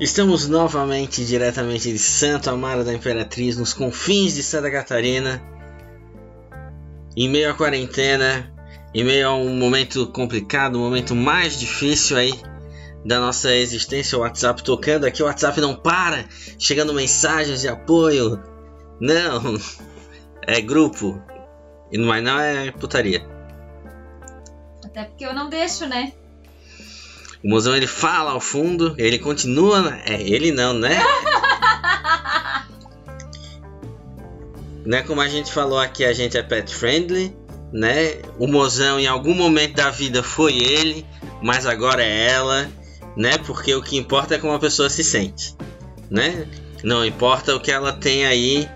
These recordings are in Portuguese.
Estamos novamente diretamente de Santo Amaro da Imperatriz, nos confins de Santa Catarina, em meio à quarentena, em meio a um momento complicado, um momento mais difícil aí da nossa existência, o WhatsApp tocando aqui, o WhatsApp não para, chegando mensagens de apoio. Não, é grupo, mas não é putaria. Até porque eu não deixo, né? O mozão ele fala ao fundo, ele continua. É, ele não, né? né? Como a gente falou aqui, a gente é pet friendly, né? O mozão em algum momento da vida foi ele, mas agora é ela, né? Porque o que importa é como a pessoa se sente, né? Não importa o que ela tem aí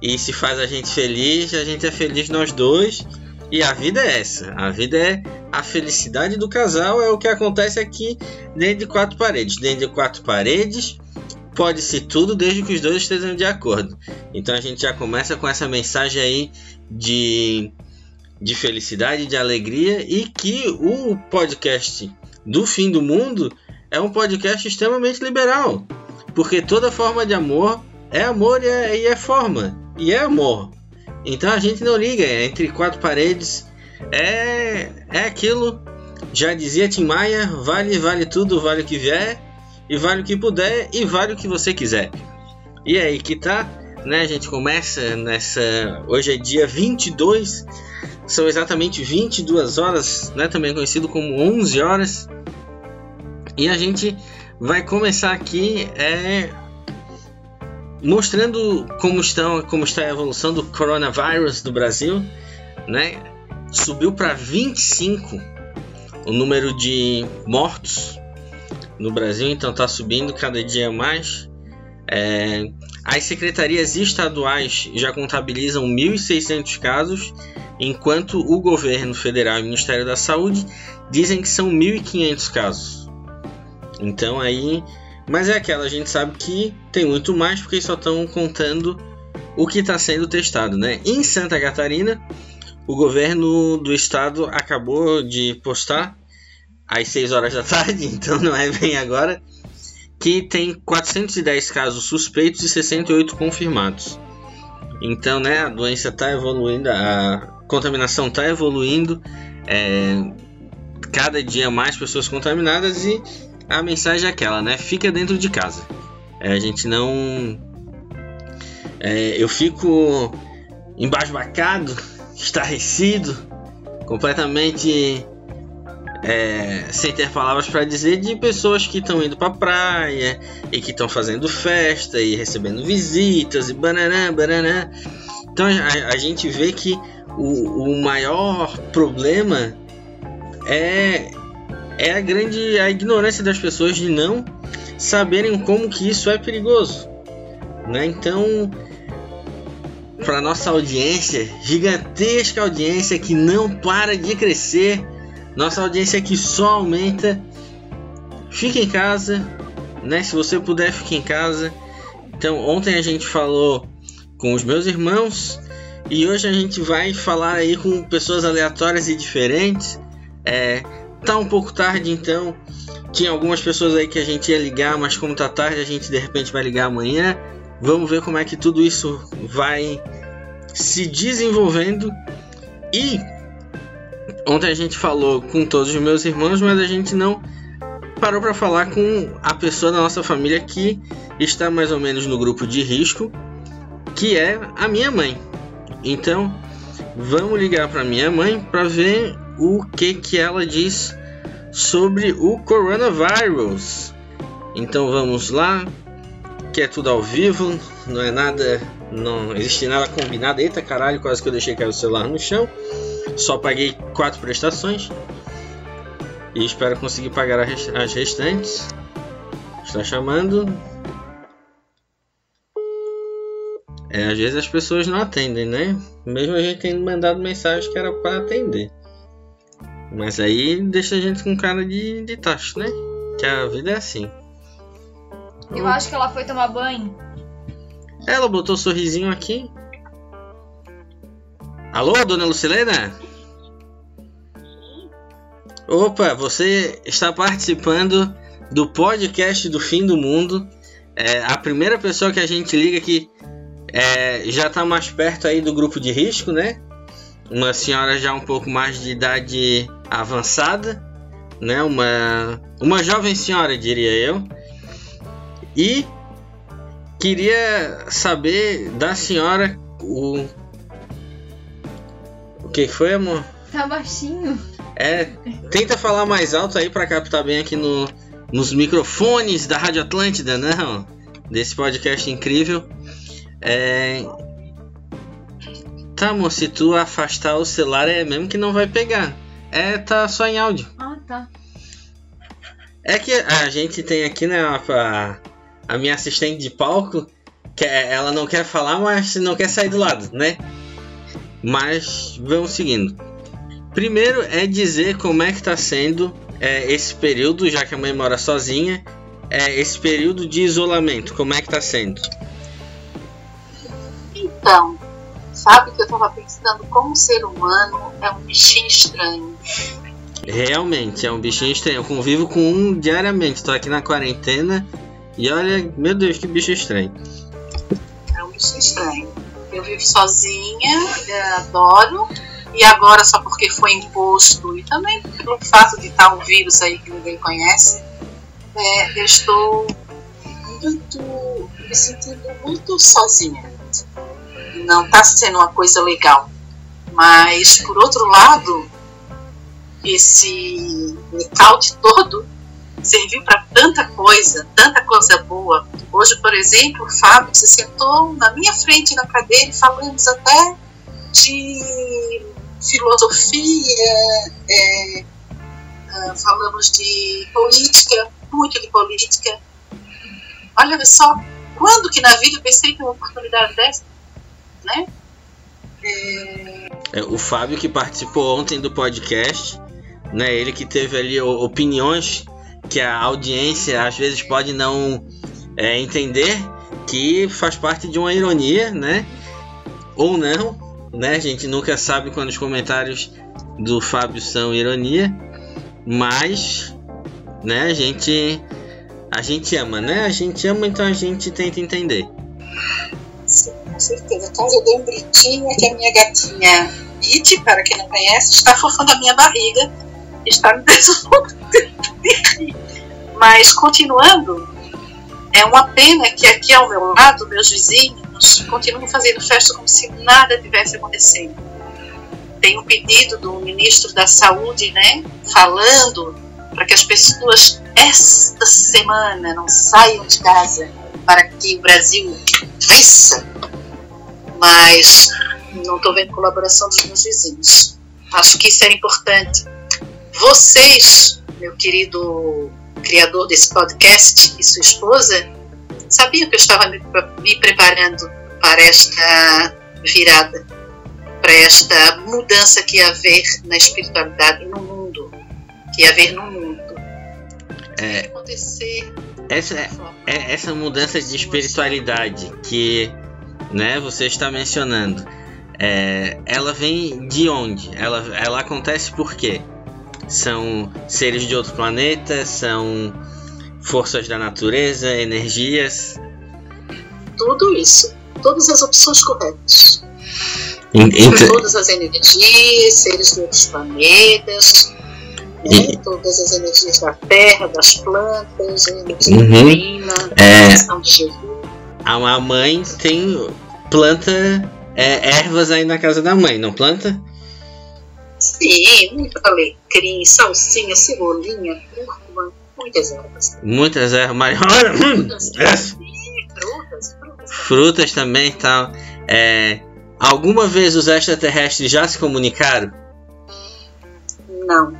e se faz a gente feliz, a gente é feliz nós dois. E a vida é essa. A vida é a felicidade do casal é o que acontece aqui dentro de quatro paredes. Dentro de quatro paredes pode ser tudo desde que os dois estejam de acordo. Então a gente já começa com essa mensagem aí de, de felicidade, de alegria e que o podcast do fim do mundo é um podcast extremamente liberal. Porque toda forma de amor é amor e é, e é forma. E é amor. Então a gente não liga, é entre quatro paredes é, é aquilo. Já dizia Tim Maia: vale, vale tudo, vale o que vier, e vale o que puder, e vale o que você quiser. E aí que tá, né? A gente começa nessa. Hoje é dia 22, são exatamente 22 horas, né? Também conhecido como 11 horas. E a gente vai começar aqui é, mostrando como, estão, como está a evolução do coronavírus do Brasil, né? Subiu para 25 o número de mortos no Brasil, então está subindo cada dia mais. É, as secretarias estaduais já contabilizam 1.600 casos, enquanto o governo federal e o Ministério da Saúde dizem que são 1.500 casos. Então aí mas é aquela, a gente sabe que tem muito mais porque só estão contando o que está sendo testado, né? Em Santa Catarina, o governo do estado acabou de postar às 6 horas da tarde, então não é bem agora, que tem 410 casos suspeitos e 68 confirmados. Então, né, a doença está evoluindo, a contaminação está evoluindo, é, cada dia mais pessoas contaminadas e a mensagem é aquela, né? Fica dentro de casa. É, a gente não. É, eu fico embasbacado, estarrecido, completamente é, sem ter palavras para dizer de pessoas que estão indo para praia e que estão fazendo festa e recebendo visitas e bananã, bananã. Então a, a gente vê que o, o maior problema é é a grande a ignorância das pessoas de não saberem como que isso é perigoso, né? Então, para nossa audiência, gigantesca audiência que não para de crescer, nossa audiência que só aumenta, fique em casa, né? Se você puder, fique em casa. Então, ontem a gente falou com os meus irmãos e hoje a gente vai falar aí com pessoas aleatórias e diferentes. É, Tá um pouco tarde, então. Tinha algumas pessoas aí que a gente ia ligar, mas como tá tarde, a gente de repente vai ligar amanhã. Vamos ver como é que tudo isso vai se desenvolvendo. E ontem a gente falou com todos os meus irmãos, mas a gente não parou para falar com a pessoa da nossa família que está mais ou menos no grupo de risco, que é a minha mãe. Então, vamos ligar para minha mãe para ver o que, que ela diz sobre o coronavírus. Então vamos lá, que é tudo ao vivo, não é nada, não existe nada combinado. Eita caralho, quase que eu deixei cair o celular no chão. Só paguei quatro prestações e espero conseguir pagar as restantes. Está chamando. É, às vezes as pessoas não atendem, né? Mesmo a gente tendo mandado mensagem que era para atender. Mas aí deixa a gente com cara de, de tacho, né? Que a vida é assim. Eu acho que ela foi tomar banho. Ela botou um sorrisinho aqui. Alô, dona Lucilena? Opa, você está participando do podcast do fim do mundo. É a primeira pessoa que a gente liga que é, já está mais perto aí do grupo de risco, né? Uma senhora já um pouco mais de idade avançada, né? Uma, uma jovem senhora, diria eu. E queria saber da senhora o. O que foi, amor? Tá baixinho. É, tenta falar mais alto aí para captar bem aqui no, nos microfones da Rádio Atlântida, não? Desse podcast incrível. É... Tá, amor, se tu afastar o celular é mesmo que não vai pegar. É, tá só em áudio. Ah, tá. É que a gente tem aqui, né, a, a minha assistente de palco, que é, ela não quer falar, mas não quer sair do lado, né? Mas vamos seguindo. Primeiro é dizer como é que tá sendo é, esse período, já que a mãe mora sozinha, é, esse período de isolamento, como é que tá sendo? Então, sabe que eu tava pensando como o ser humano é um bichinho estranho. Realmente, é um bichinho estranho. Eu convivo com um diariamente. Tô aqui na quarentena e olha, meu Deus, que bicho estranho. É um bichinho estranho. Eu vivo sozinha, adoro. E agora, só porque foi imposto, e também pelo fato de estar um vírus aí que ninguém conhece, é, eu estou muito, me sentindo muito sozinha. Não está sendo uma coisa legal. Mas, por outro lado, esse blackout todo serviu para tanta coisa, tanta coisa boa. Hoje, por exemplo, o Fábio se sentou na minha frente na cadeira e falamos até de filosofia, é, uh, falamos de política, muito de política. Olha só, quando que na vida eu pensei que uma oportunidade dessa, né? É... É, o Fábio que participou ontem do podcast, né? Ele que teve ali opiniões que a audiência às vezes pode não é, entender, que faz parte de uma ironia, né? Ou não, né? A gente nunca sabe quando os comentários do Fábio são ironia, mas, né? A gente, a gente ama, né? A gente ama, então a gente tenta entender. Sim, com certeza. Então eu dei um gritinho que a minha gatinha It, para quem não conhece, está fofando a minha barriga, deixando Mas continuando, é uma pena que aqui ao meu lado, meus vizinhos continuam fazendo festa como se nada tivesse acontecendo. Tem um pedido do ministro da Saúde, né, falando para que as pessoas esta semana não saiam de casa para que o Brasil cresça. Mas não estou vendo colaboração dos meus vizinhos. Acho que isso era importante. Vocês, meu querido criador desse podcast, e sua esposa, sabiam que eu estava me preparando para esta virada, para esta mudança que ia haver na espiritualidade no mundo, que ia haver no mundo. É, acontecer essa, é, essa mudança de espiritualidade que né, você está mencionando, é, ela vem de onde? Ela, ela acontece por quê? São seres de outro planeta? São forças da natureza? Energias? Tudo isso. Todas as opções corretas. Então, todas as energias, seres de outros planetas, né? todas as energias da terra, das plantas, energia uhum. divina, é, a de Jesus. A mãe tem planta é, ervas aí na casa da mãe, não planta? Sim, muito alecrim, salsinha, cebolinha, cúrcuma, muitas ervas. Muitas ervas, mas frutas, é. frutas, frutas, frutas também tal. É, alguma vez os extraterrestres já se comunicaram? Não.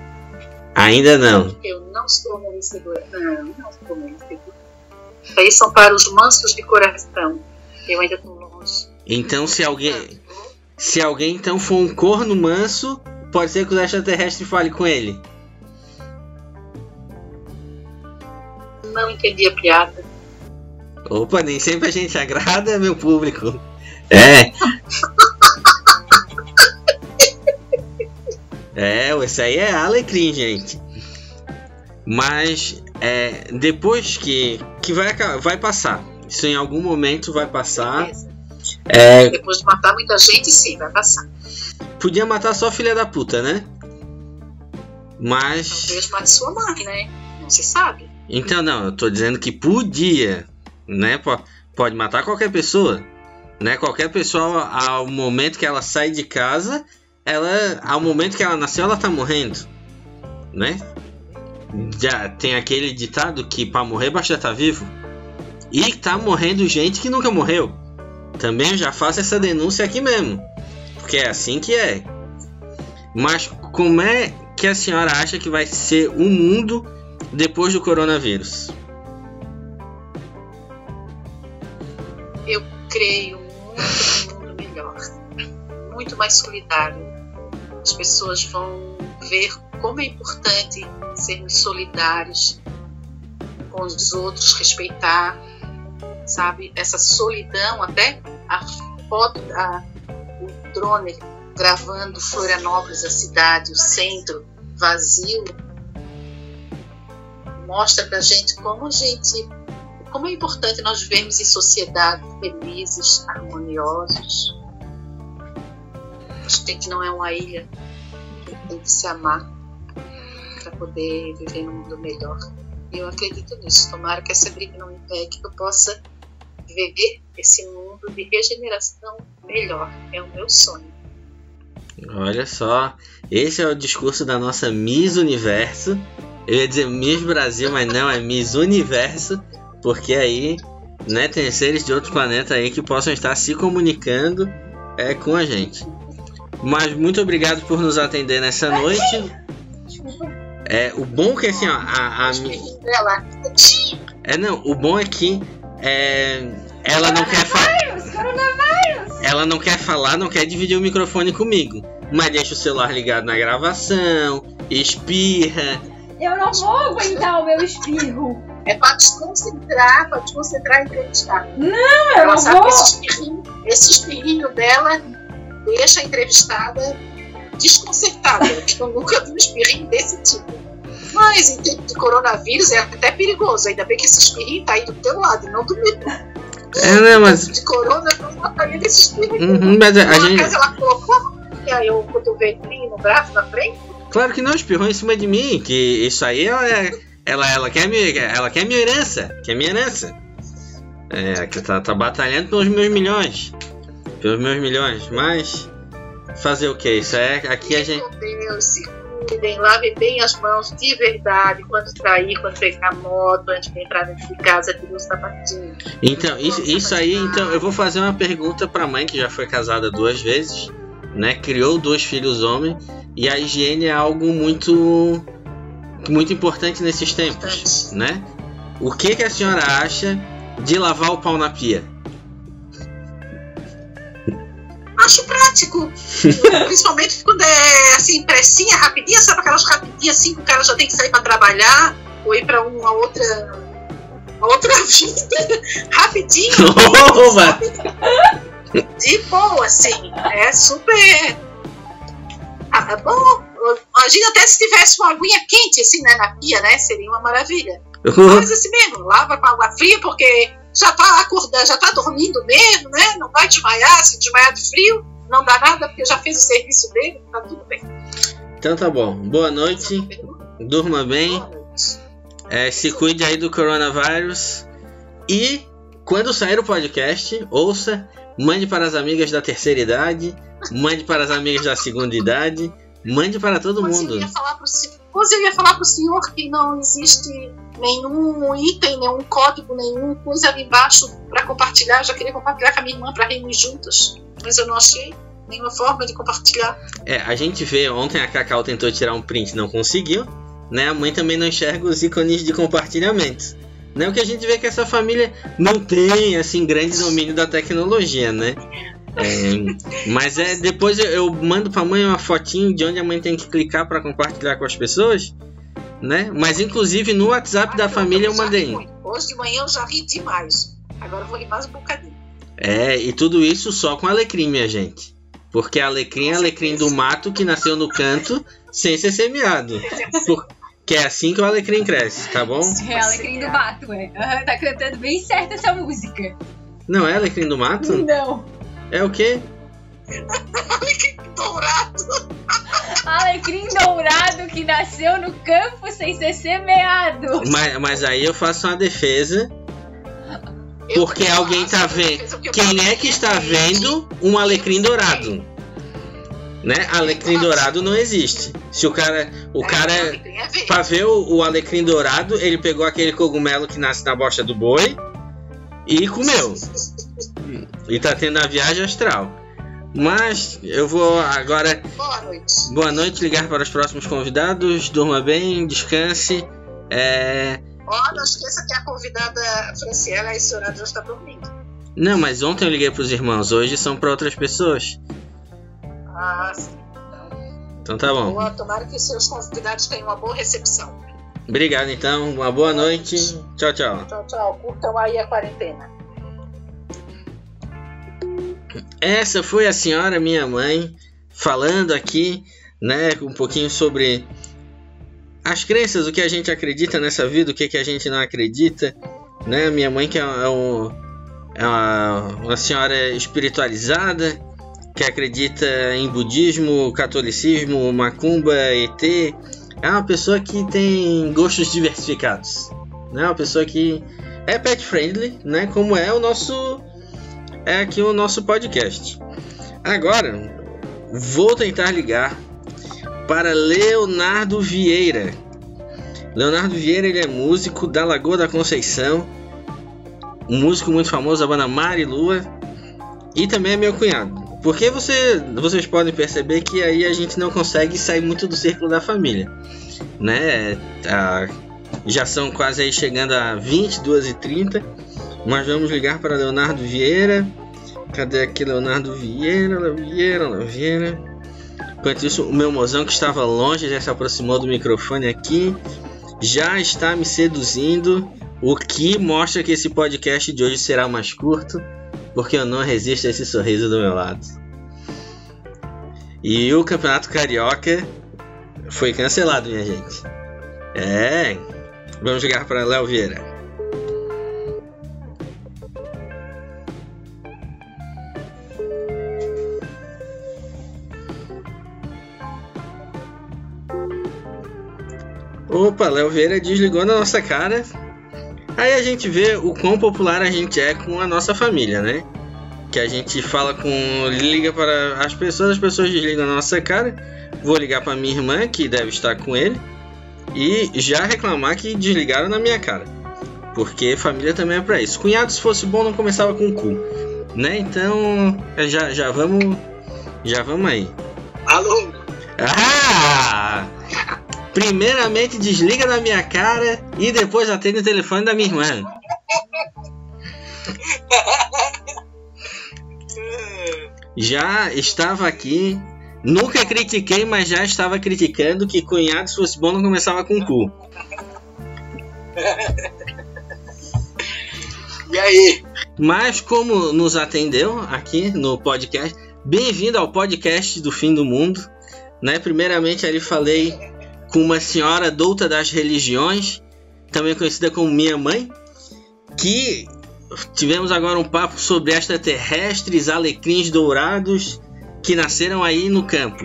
Ainda não. Eu não sou merecedora. Não, não sou merecedora. Aí são para os mansos de coração. Eu ainda estou longe. Então, se alguém. Se alguém então for um corno manso, pode ser que o extraterrestre fale com ele. Não entendi a piada. Opa, nem sempre a gente agrada meu público. É. é, esse aí é alecrim, gente. Mas é, depois que, que vai, vai passar. Isso em algum momento vai passar. Beleza. É, Depois de matar muita gente, sim, vai passar. Podia matar só filha da puta, né? Mas. Talvez mate sua mãe, né? Não se sabe. Então, não, eu tô dizendo que podia, né? Po- Pode matar qualquer pessoa, né? Qualquer pessoa, ao momento que ela sai de casa, ela, ao momento que ela nasceu, ela tá morrendo, né? Já tem aquele ditado que pra morrer basta estar vivo. E tá morrendo gente que nunca morreu. Também eu já faço essa denúncia aqui mesmo, porque é assim que é. Mas como é que a senhora acha que vai ser o mundo depois do coronavírus? Eu creio muito mundo melhor, muito mais solidário. As pessoas vão ver como é importante sermos solidários com os outros, respeitar, sabe? Essa solidão, até a foto, a, drone gravando Florianópolis, a cidade, o centro vazio, mostra pra gente como a gente como é importante nós vivermos em sociedade felizes, harmoniosos. A gente não é uma ilha, tem que se amar para poder viver num mundo melhor. E eu acredito nisso. Tomara que essa briga não me pegue, que eu possa viver esse mundo de regeneração melhor. É o meu sonho. Olha só, esse é o discurso da nossa Miss Universo. Eu ia dizer Miss Brasil, mas não, é Miss Universo, porque aí, né, tem seres de outro planeta aí que possam estar se comunicando é, com a gente. Mas muito obrigado por nos atender nessa noite. É, o bom que assim, ó, a, a, é não, o bom é que é, ela não quer falar. Ela não quer falar, não quer dividir o microfone comigo. Mas deixa o celular ligado na gravação, espirra. Eu não vou aguentar o meu espirro. é para desconcentrar, para desconcentrar e entrevistar. Não, eu Ela não sabe vou. esse espirrinho, esse espirrinho dela deixa a entrevistada desconcertada. Eu nunca vi um espirrinho desse tipo. Mas em tempo de coronavírus é até perigoso. Ainda bem que esse espirrinho tá aí do teu lado, e não do meu. É, né, mas. De corona, eu não mataria desse espirrinho. Uhum, mas a, a gente. casa ela colocou e aí o cotovelinho no braço na frente. Claro que não, espirrou em cima de mim, que isso aí ela, é- ela, ela, quer, me, ela quer minha herança, quer minha herança. É, que tá, tá batalhando pelos meus milhões. Pelos meus milhões, mas. Fazer o que? Isso é. Aqui a gente. Deus, cuidem, lavem bem as mãos de verdade quando sair, quando pegar moto, antes de entrar dentro de casa, tirar os sapatinhos. Então, isso, isso aí, então, eu vou fazer uma pergunta pra mãe que já foi casada duas vezes, né? Criou dois filhos homens, e a higiene é algo muito. muito importante nesses tempos, né? O que, que a senhora acha de lavar o pau na pia? Acho prático. Principalmente quando é assim, pressinha, rapidinha, sabe aquelas rapidinhas assim que o cara já tem que sair pra trabalhar ou ir pra uma outra. uma outra vida. Rapidinho, de boa, assim. É super. Ah, é bom. Imagina até se tivesse uma aguinha quente, assim, né, na pia, né? Seria uma maravilha. Mas assim mesmo, lava com água fria, porque já tá acordando, já tá dormindo mesmo, né? Não vai desmaiar, se desmaiar de frio, não dá nada, porque já fez o serviço dele, tá tudo bem. Então tá bom. Boa noite, durma bem, noite. é, se cuide aí do coronavírus. E quando sair o podcast, ouça, mande para as amigas da terceira idade, mande para as amigas da segunda idade, mande para todo eu mundo. falar pro pois eu ia falar pro senhor que não existe nenhum item, nenhum código, nenhuma coisa ali embaixo para compartilhar. Eu já queria compartilhar com a minha irmã para rirmos juntas, mas eu não achei nenhuma forma de compartilhar. É, a gente vê, ontem a Cacau tentou tirar um print, não conseguiu, né? A mãe também não enxerga os ícones de compartilhamento. Né? O que a gente vê é que essa família não tem, assim, grande domínio da tecnologia, né? É, mas é depois eu, eu mando pra mãe uma fotinho de onde a mãe tem que clicar para compartilhar com as pessoas, né? Mas inclusive no WhatsApp da Ah, família eu mandei. muito. Hoje de manhã eu já ri demais. Agora eu vou rir mais um bocadinho. É, e tudo isso só com alecrim, minha gente. Porque alecrim é alecrim do mato que nasceu no canto sem ser semeado. Por- Que é assim que o alecrim cresce, tá bom? É Alecrim do Mato, é. Tá cantando bem certo essa música. Não é alecrim do mato? Não. É o quê? Alecrim dourado. Alecrim dourado que nasceu no campo sem ser semeado. Mas, mas aí eu faço uma defesa, Eu porque alguém tá vendo. Quem é que está vendo um alecrim dourado? Né? Alecrim dourado não existe. Se o cara. O É, cara. Pra ver o, o alecrim dourado, ele pegou aquele cogumelo que nasce na bosta do boi e comeu. E tá tendo a viagem astral. Mas eu vou agora. Boa noite. Boa noite, ligar para os próximos convidados. Durma bem, descanse. É... Ó, não esqueça que a convidada Franciela, a esse horário já está dormindo. Não, mas ontem eu liguei para os irmãos, hoje são para outras pessoas. Ah, sim. Então tá bom. Boa, tomara que seus convidados tenham uma boa recepção. Obrigado então, uma boa noite. Tchau, tchau. Tchau, tchau. Curtam aí a quarentena. Essa foi a senhora, minha mãe, falando aqui, né, um pouquinho sobre as crenças, o que a gente acredita nessa vida, o que, que a gente não acredita, né? Minha mãe que é, é um- é uma, uma senhora espiritualizada, que acredita em budismo, catolicismo, macumba, ET. É uma pessoa que tem gostos diversificados, né? Uma pessoa que é pet friendly, né? Como é o nosso é aqui o nosso podcast. Agora, vou tentar ligar para Leonardo Vieira. Leonardo Vieira ele é músico da Lagoa da Conceição, um músico muito famoso da banda Mari Lua e também é meu cunhado. Porque você, vocês podem perceber que aí a gente não consegue sair muito do círculo da família, né? Ah, já são quase aí chegando a 22 e 30 mas vamos ligar para Leonardo Vieira. Cadê aqui Leonardo Vieira? Vieira, Vieira. Enquanto isso, o meu mozão que estava longe já se aproximou do microfone aqui. Já está me seduzindo. O que mostra que esse podcast de hoje será mais curto. Porque eu não resisto a esse sorriso do meu lado. E o Campeonato Carioca foi cancelado, minha gente. É. Vamos ligar para Léo Vieira. Opa, Léo Vieira desligou na nossa cara. Aí a gente vê o quão popular a gente é com a nossa família, né? Que a gente fala com. liga para as pessoas, as pessoas desligam na nossa cara. Vou ligar para minha irmã, que deve estar com ele, e já reclamar que desligaram na minha cara. Porque família também é pra isso. Cunhado, se fosse bom, não começava com cu. Né? Então, já, já vamos. Já vamos aí. Alô? Ah! Primeiramente desliga na minha cara e depois atende o telefone da minha irmã. Já estava aqui, nunca critiquei, mas já estava criticando que cunhado se fosse bom não começava com cu. E aí? Mas como nos atendeu aqui no podcast, bem-vindo ao podcast do fim do mundo. Né? Primeiramente ali falei com uma senhora douta das religiões, também conhecida como minha mãe, que tivemos agora um papo sobre extraterrestres, alecrins dourados que nasceram aí no campo.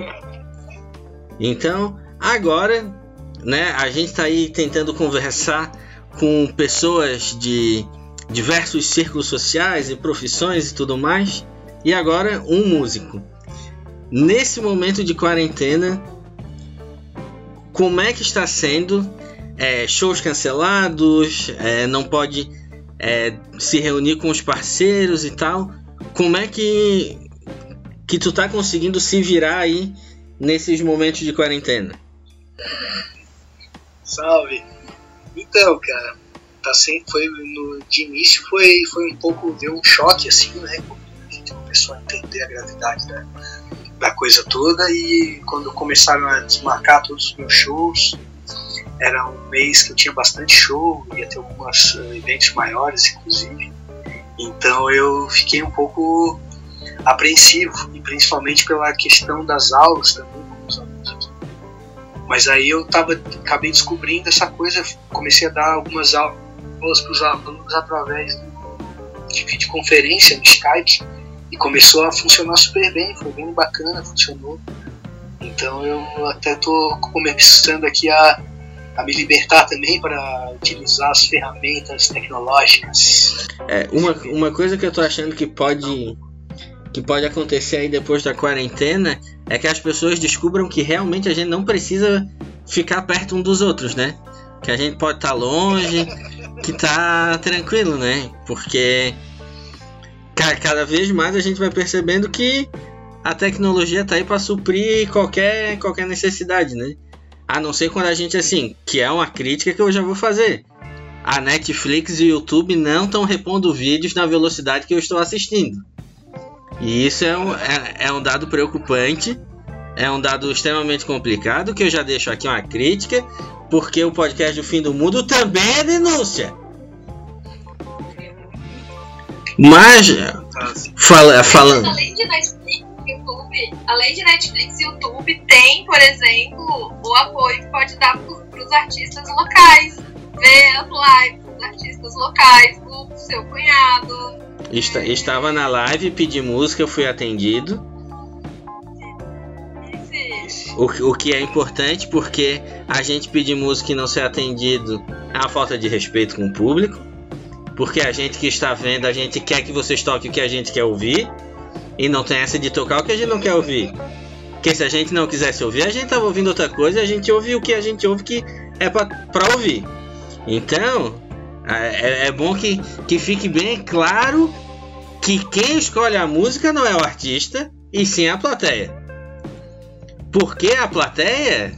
Então, agora, né, a gente está aí tentando conversar com pessoas de diversos círculos sociais e profissões e tudo mais, e agora um músico. Nesse momento de quarentena, como é que está sendo? É, shows cancelados, é, não pode é, se reunir com os parceiros e tal. Como é que que tu tá conseguindo se virar aí nesses momentos de quarentena? Salve. Então, cara, tá sempre foi no de início foi foi um pouco deu um choque assim, né? A gente começou a entender a gravidade da, da coisa toda e quando começaram a desmarcar todos os meus shows, era um mês que eu tinha bastante show, ia ter alguns eventos maiores, inclusive. Então eu fiquei um pouco apreensivo, e principalmente pela questão das aulas também com os alunos Mas aí eu tava, acabei descobrindo essa coisa, comecei a dar algumas aulas para os alunos através de videoconferência no Skype e começou a funcionar super bem, foi bem bacana, funcionou. Então eu até tô começando aqui a, a me libertar também para utilizar as ferramentas tecnológicas. É, uma, uma coisa que eu tô achando que pode que pode acontecer aí depois da quarentena é que as pessoas descubram que realmente a gente não precisa ficar perto um dos outros, né? Que a gente pode estar tá longe, que tá tranquilo, né? Porque cada vez mais a gente vai percebendo que a tecnologia tá aí para suprir qualquer qualquer necessidade, né? A não ser quando a gente assim, que é uma crítica que eu já vou fazer. A Netflix e o YouTube não estão repondo vídeos na velocidade que eu estou assistindo. E isso é um, é, é um dado preocupante, é um dado extremamente complicado, que eu já deixo aqui uma crítica, porque o podcast do Fim do Mundo também é denúncia. Mas, fala, falando. Além de Netflix, YouTube, além de Netflix e YouTube, tem, por exemplo, o apoio que pode dar para os artistas locais. Ver as lives dos artistas locais, do seu cunhado, Está, estava na live, pedi música, fui atendido. O, o que é importante porque a gente pedir música e não ser atendido é uma falta de respeito com o público. Porque a gente que está vendo, a gente quer que vocês toquem o que a gente quer ouvir. E não tem essa de tocar o que a gente não quer ouvir. Porque se a gente não quisesse ouvir, a gente tava ouvindo outra coisa e a gente ouve o que a gente ouve que é para ouvir. Então, é, é, é bom que, que fique bem claro que quem escolhe a música não é o artista, e sim a plateia. Porque a plateia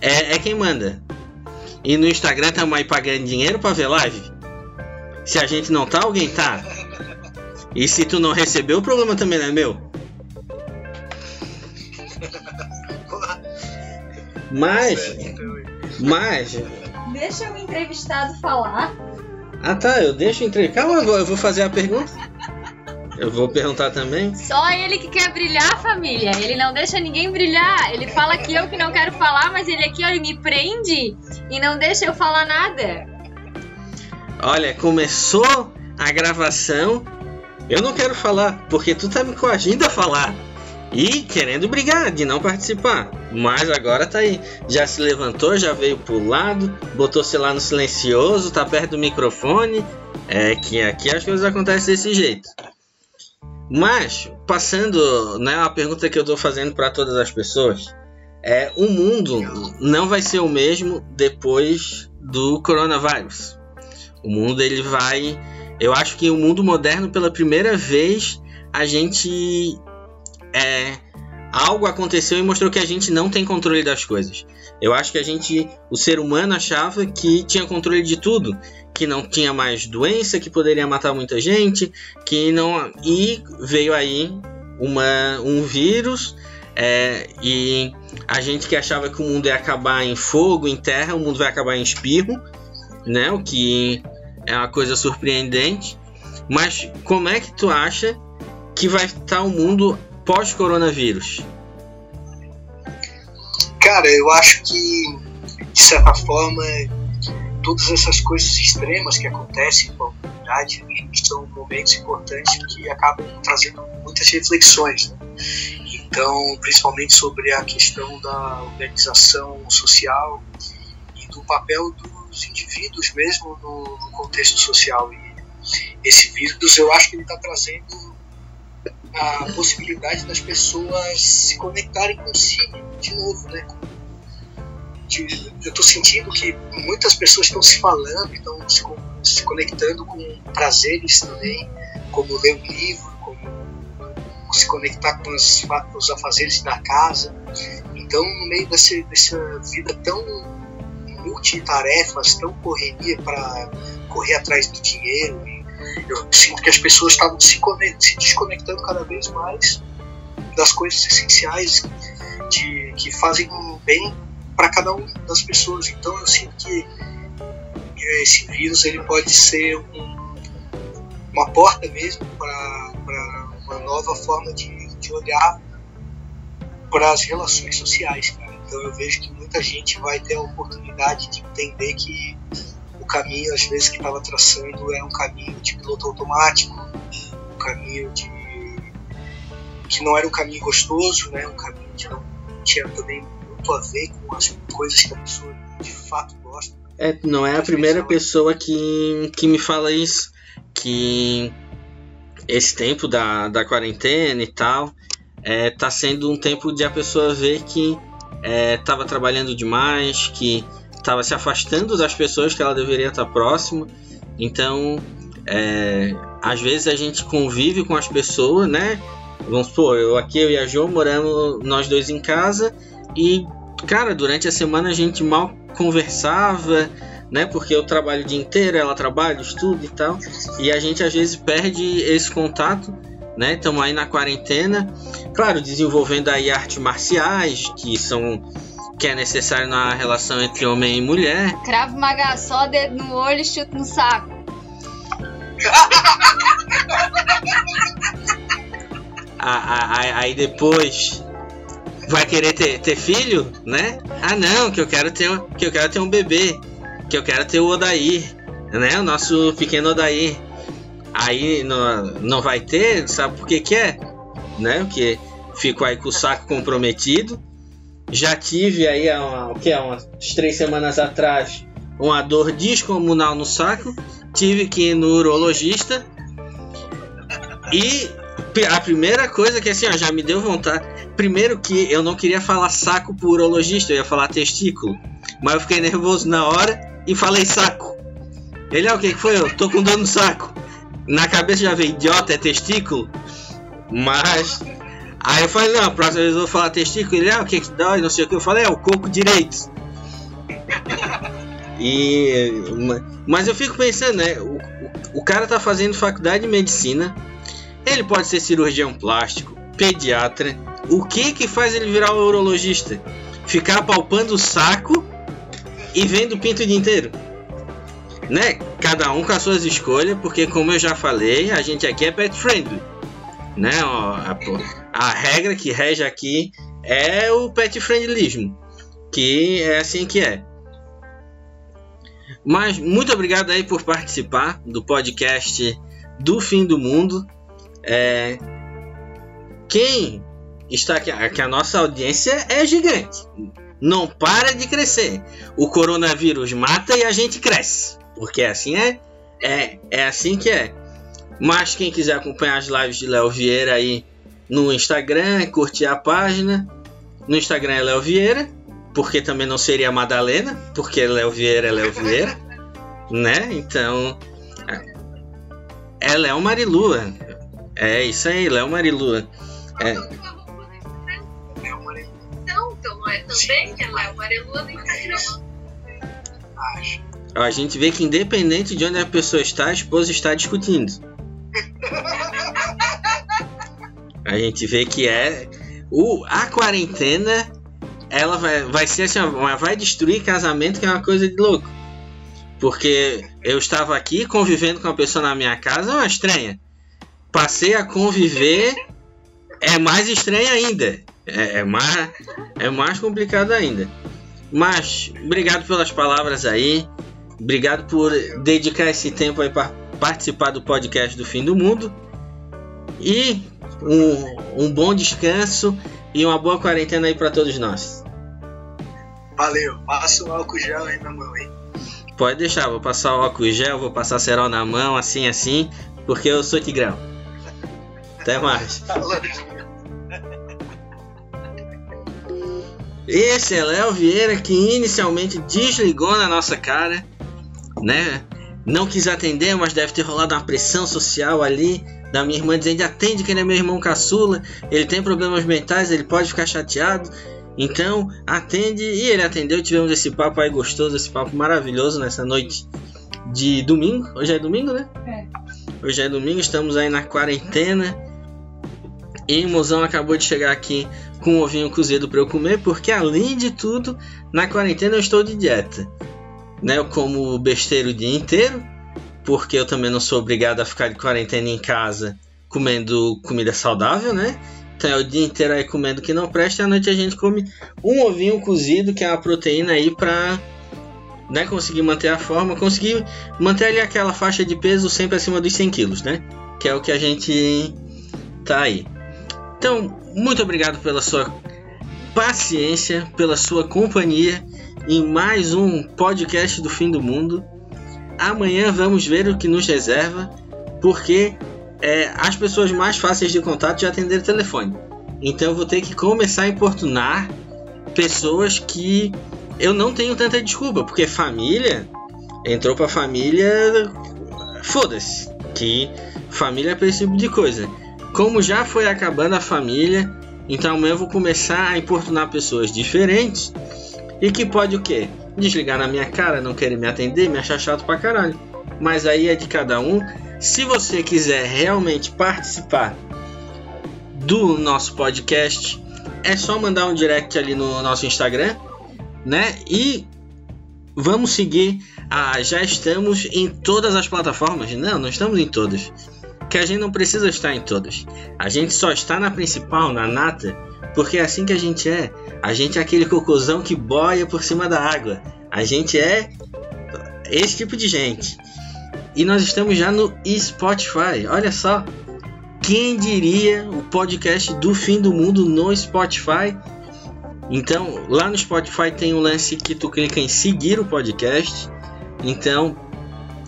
é, é quem manda. E no Instagram estamos aí pagando dinheiro para ver live. Se a gente não tá, alguém tá. E se tu não recebeu, o problema também não é meu. Mas. Mas. Deixa o entrevistado falar. Ah tá, eu deixo entregar. Calma, eu vou fazer a pergunta. Eu vou perguntar também. Só ele que quer brilhar, família. Ele não deixa ninguém brilhar. Ele fala que eu que não quero falar, mas ele aqui, ó, ele me prende e não deixa eu falar nada. Olha, começou a gravação. Eu não quero falar, porque tu tá me coagindo a falar e querendo brigar de não participar. Mas agora tá aí. Já se levantou, já veio pro lado, botou-se lá no silencioso, tá perto do microfone. É que aqui as coisas acontecem desse jeito. Mas, passando, né, a pergunta que eu tô fazendo para todas as pessoas é: o mundo não vai ser o mesmo depois do coronavírus. O mundo ele vai, eu acho que o mundo moderno pela primeira vez a gente é, algo aconteceu e mostrou que a gente não tem controle das coisas. Eu acho que a gente, o ser humano, achava que tinha controle de tudo, que não tinha mais doença, que poderia matar muita gente, que não e veio aí uma, um vírus é, e a gente que achava que o mundo ia acabar em fogo, em terra, o mundo vai acabar em espirro, né? O que é uma coisa surpreendente. Mas como é que tu acha que vai estar o mundo pós-coronavírus? Cara, eu acho que, de certa forma, todas essas coisas extremas que acontecem com a humanidade são momentos importantes que acabam trazendo muitas reflexões. Né? Então, principalmente sobre a questão da organização social e do papel dos indivíduos mesmo no, no contexto social. E esse vírus, eu acho que ele está trazendo a possibilidade das pessoas se conectarem consigo de novo, né? Eu estou sentindo que muitas pessoas estão se falando, estão se, se conectando com prazeres também, como ler um livro, como se conectar com com os afazeres da casa. Então, no meio dessa vida tão multitarefas, tão correria para correr atrás do dinheiro eu sinto que as pessoas estavam se, se desconectando cada vez mais das coisas essenciais de, que fazem bem para cada uma das pessoas. Então eu sinto que esse vírus ele pode ser um, uma porta mesmo para uma nova forma de, de olhar para as relações sociais. Então eu vejo que muita gente vai ter a oportunidade de entender que o caminho, às vezes, que estava traçando é um caminho de piloto automático, um caminho de que não era um caminho gostoso, né? um caminho que não tinha também muito a ver com as coisas que a pessoa de fato gosta. É, não é a primeira pessoa que, que me fala isso, que esse tempo da, da quarentena e tal é, tá sendo um tempo de a pessoa ver que estava é, trabalhando demais, que estava se afastando das pessoas que ela deveria estar próximo. Então, é, às vezes a gente convive com as pessoas, né? Vamos supor, eu aqui, eu e a Jo moramos nós dois em casa e, cara, durante a semana a gente mal conversava, né? Porque eu trabalho o dia inteiro, ela trabalha, estuda e tal. E a gente às vezes perde esse contato, né? Estamos aí na quarentena, claro, desenvolvendo aí artes marciais, que são que é necessário na relação entre homem e mulher. Cravo maga só, dedo no olho e chute no saco. aí depois vai querer ter, ter filho, né? Ah não, que eu quero ter que eu quero ter um bebê, que eu quero ter o Odair, né? O nosso pequeno Odair. Aí não, não vai ter, sabe por que que é? Né? Porque ficou aí com o saco comprometido. Já tive aí há o que é umas três semanas atrás uma dor descomunal no saco. Tive que ir no urologista. E a primeira coisa que assim, ó, já me deu vontade. Primeiro que eu não queria falar saco pro urologista, eu ia falar testículo. Mas eu fiquei nervoso na hora e falei saco. Ele é o que foi? Eu tô com dor no saco. Na cabeça já veio idiota, é testículo. Mas. Aí eu falei, não, próxima vez eu vou falar testículo. Ele, ah, o que que dói? Não sei o que. Eu falei, é o coco direito. E. Mas eu fico pensando, né? O, o, o cara tá fazendo faculdade de medicina ele pode ser cirurgião plástico, pediatra. O que que faz ele virar um urologista? Ficar palpando o saco e vendo o pinto o dia inteiro. Né? Cada um com as suas escolhas, porque como eu já falei, a gente aqui é pet friendly. Né? A, a regra que rege aqui é o pet friendlyismo, que é assim que é. Mas muito obrigado aí por participar do podcast do fim do mundo. É, quem está aqui, aqui, a nossa audiência é gigante. Não para de crescer. O coronavírus mata e a gente cresce. Porque assim é, é, é assim que é. Mas quem quiser acompanhar as lives de Léo Vieira aí no Instagram, curtir a página. No Instagram é Léo Vieira, porque também não seria Madalena, porque Léo Vieira é Léo Vieira, né? Então, é Léo Marilua. É isso aí, Léo Marilua. É. Então, então é também que é Léo Marilua no Instagram. A gente vê que independente de onde a pessoa está, a esposa está discutindo. A gente vê que é o a quarentena ela vai, vai ser assim, vai destruir casamento que é uma coisa de louco. Porque eu estava aqui convivendo com uma pessoa na minha casa, é uma estranha passei a conviver, é mais estranho ainda. É, é, mais, é mais complicado ainda. Mas, obrigado pelas palavras aí. Obrigado por dedicar esse tempo aí para participar do podcast do Fim do Mundo. E um, um bom descanso e uma boa quarentena aí para todos nós. Valeu, passa o álcool gel aí na mão, hein? Pode deixar, vou passar o álcool gel, vou passar cerol na mão, assim, assim, porque eu sou tigrão. Até mais. Esse é Léo Vieira que inicialmente desligou na nossa cara, né? Não quis atender, mas deve ter rolado uma pressão social ali da minha irmã dizendo: atende que ele é meu irmão caçula, ele tem problemas mentais, ele pode ficar chateado. Então, atende. E ele atendeu. Tivemos esse papo aí gostoso, esse papo maravilhoso nessa noite de domingo. Hoje é domingo, né? É. Hoje é domingo, estamos aí na quarentena. E o mozão acabou de chegar aqui com um ovinho cozido para eu comer, porque além de tudo, na quarentena eu estou de dieta. Né? Eu como besteira o dia inteiro, porque eu também não sou obrigado a ficar de quarentena em casa comendo comida saudável, né? Então é o dia inteiro aí comendo que não presta. E à noite a gente come um ovinho cozido, que é uma proteína aí pra né, conseguir manter a forma, conseguir manter ali aquela faixa de peso sempre acima dos 100 quilos, né? Que é o que a gente tá aí. Então, muito obrigado pela sua paciência, pela sua companhia em mais um podcast do fim do mundo. Amanhã vamos ver o que nos reserva, porque é, as pessoas mais fáceis de contato já atenderam o telefone. Então eu vou ter que começar a importunar pessoas que eu não tenho tanta desculpa, porque família entrou pra família. Foda-se. Que família é tipo de coisa. Como já foi acabando a família, então eu vou começar a importunar pessoas diferentes e que pode o quê? Desligar na minha cara, não querer me atender, me achar chato pra caralho. Mas aí é de cada um. Se você quiser realmente participar do nosso podcast, é só mandar um direct ali no nosso Instagram né? E vamos seguir. Ah, já estamos em todas as plataformas? Não, não estamos em todas. Que a gente não precisa estar em todas. A gente só está na principal, na nata, porque é assim que a gente é. A gente é aquele cocôzão que boia por cima da água. A gente é esse tipo de gente. E nós estamos já no Spotify. Olha só. Quem diria o podcast do fim do mundo no Spotify? Então, lá no Spotify tem um lance que tu clica em seguir o podcast. Então,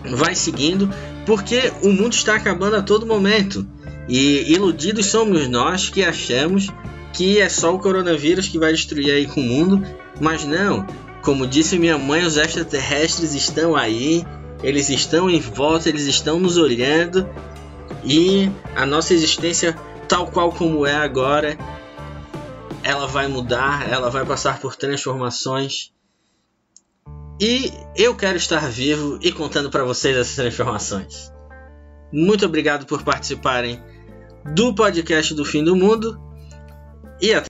vai seguindo, porque o mundo está acabando a todo momento. E iludidos somos nós que achamos que é só o coronavírus que vai destruir aí com o mundo, mas não. Como disse minha mãe, os extraterrestres estão aí, eles estão em volta, eles estão nos olhando e a nossa existência tal qual como é agora ela vai mudar, ela vai passar por transformações. E eu quero estar vivo e contando para vocês essas transformações. Muito obrigado por participarem do podcast do Fim do Mundo e até